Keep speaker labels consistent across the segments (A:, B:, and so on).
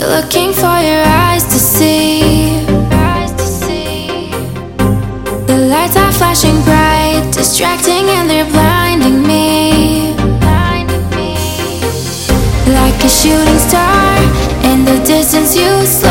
A: Looking for your eyes to see. The lights are flashing bright, distracting, and they're blinding me. Like a shooting star in the distance, you. Slip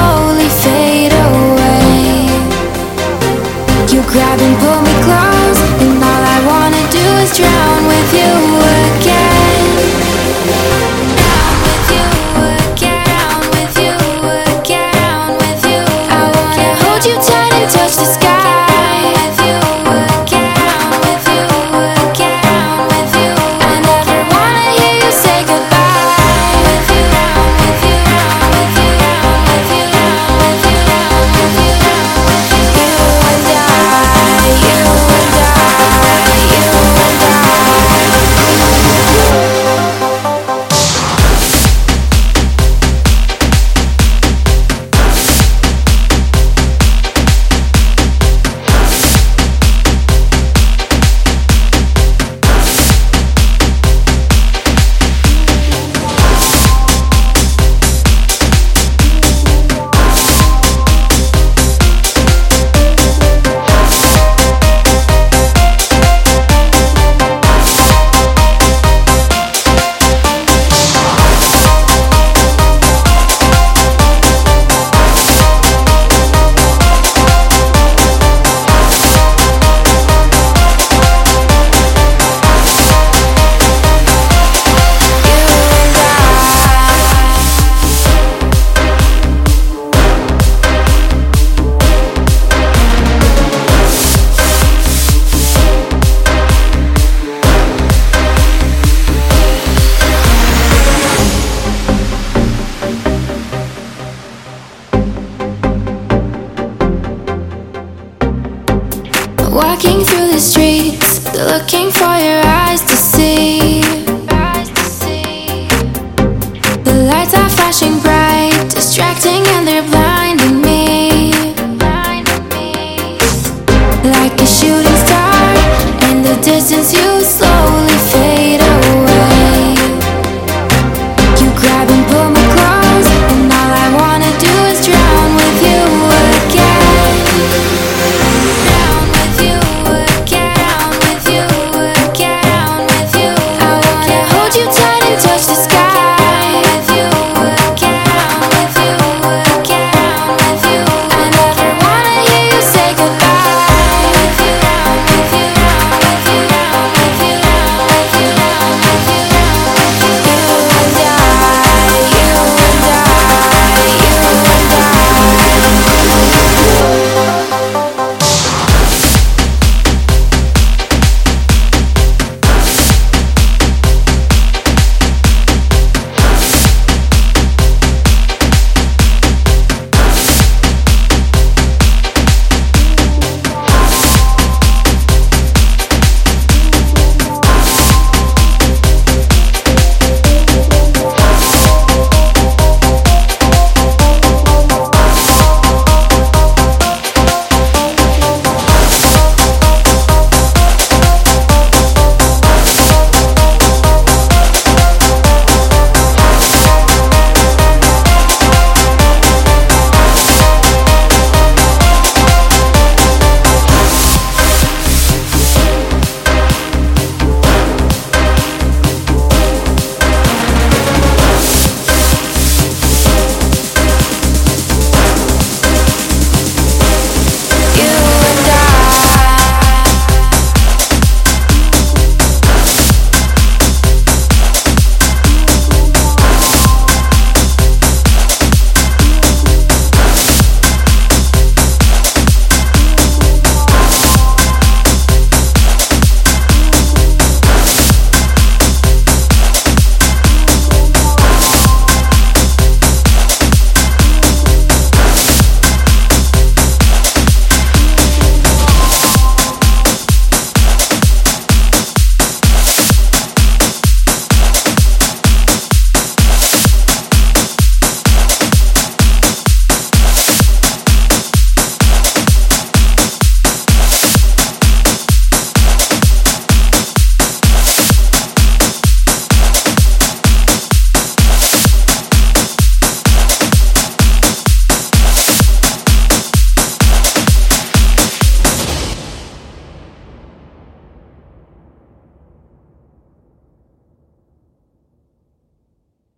A: walking through the streets, they're looking for your eyes to see. The lights are flashing bright, distracted.